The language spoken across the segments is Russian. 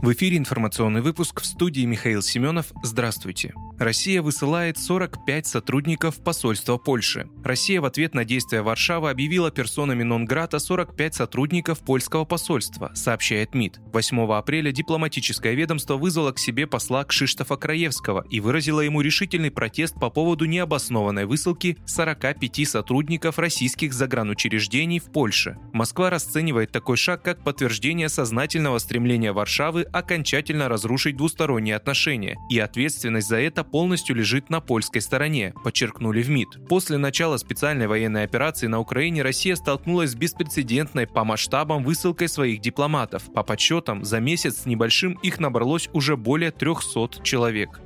В эфире информационный выпуск в студии Михаил Семенов. Здравствуйте. Россия высылает 45 сотрудников посольства Польши. Россия в ответ на действия Варшавы объявила персонами нон-грата 45 сотрудников польского посольства, сообщает МИД. 8 апреля дипломатическое ведомство вызвало к себе посла Кшиштофа Краевского и выразило ему решительный протест по поводу необоснованной высылки 45 сотрудников российских загранучреждений в Польше. Москва расценивает такой шаг как подтверждение сознательного стремления Варшавы окончательно разрушить двусторонние отношения, и ответственность за это полностью лежит на польской стороне, подчеркнули в МИД. После начала специальной военной операции на Украине Россия столкнулась с беспрецедентной по масштабам высылкой своих дипломатов. По подсчетам, за месяц с небольшим их набралось уже более 300 человек.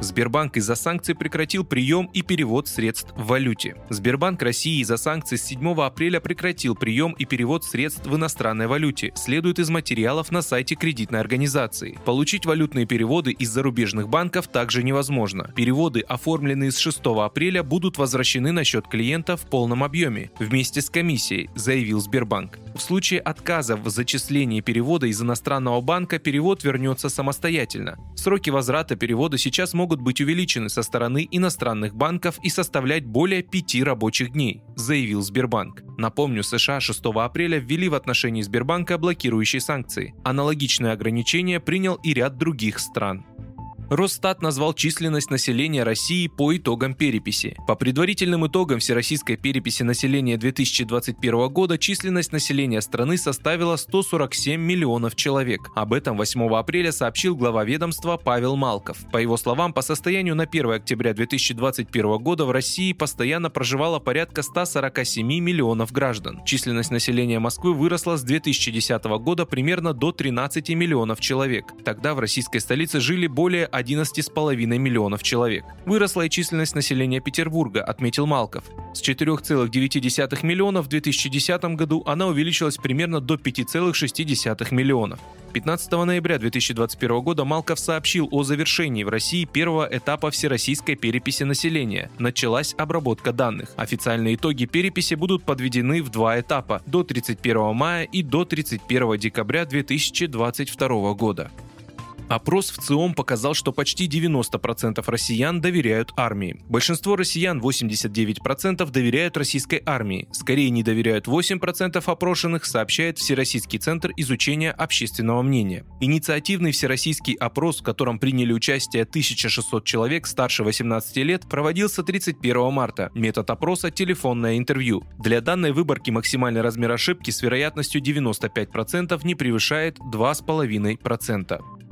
Сбербанк из-за санкций прекратил прием и перевод средств в валюте. Сбербанк России из-за санкций с 7 апреля прекратил прием и перевод средств в иностранной валюте, следует из материалов на сайте кредитной организации. Получить валютные переводы из зарубежных банков также невозможно. Переводы, оформленные с 6 апреля, будут возвращены на счет клиента в полном объеме, вместе с комиссией, заявил Сбербанк. В случае отказа в зачислении перевода из иностранного банка перевод вернется самостоятельно. Сроки возврата перевода сейчас могут быть увеличены со стороны иностранных банков и составлять более пяти рабочих дней, заявил Сбербанк. Напомню, США 6 апреля ввели в отношении Сбербанка блокирующие санкции. Аналогичные ограничения принял и ряд других стран. Росстат назвал численность населения России по итогам переписи. По предварительным итогам Всероссийской переписи населения 2021 года численность населения страны составила 147 миллионов человек. Об этом 8 апреля сообщил глава ведомства Павел Малков. По его словам, по состоянию на 1 октября 2021 года в России постоянно проживало порядка 147 миллионов граждан. Численность населения Москвы выросла с 2010 года примерно до 13 миллионов человек. Тогда в российской столице жили более 11,5 миллионов человек. Выросла и численность населения Петербурга, отметил Малков. С 4,9 миллионов в 2010 году она увеличилась примерно до 5,6 миллионов. 15 ноября 2021 года Малков сообщил о завершении в России первого этапа всероссийской переписи населения. Началась обработка данных. Официальные итоги переписи будут подведены в два этапа – до 31 мая и до 31 декабря 2022 года. Опрос в ЦИОМ показал, что почти 90% россиян доверяют армии. Большинство россиян, 89%, доверяют российской армии. Скорее не доверяют 8% опрошенных, сообщает Всероссийский центр изучения общественного мнения. Инициативный всероссийский опрос, в котором приняли участие 1600 человек старше 18 лет, проводился 31 марта. Метод опроса – телефонное интервью. Для данной выборки максимальный размер ошибки с вероятностью 95% не превышает 2,5%.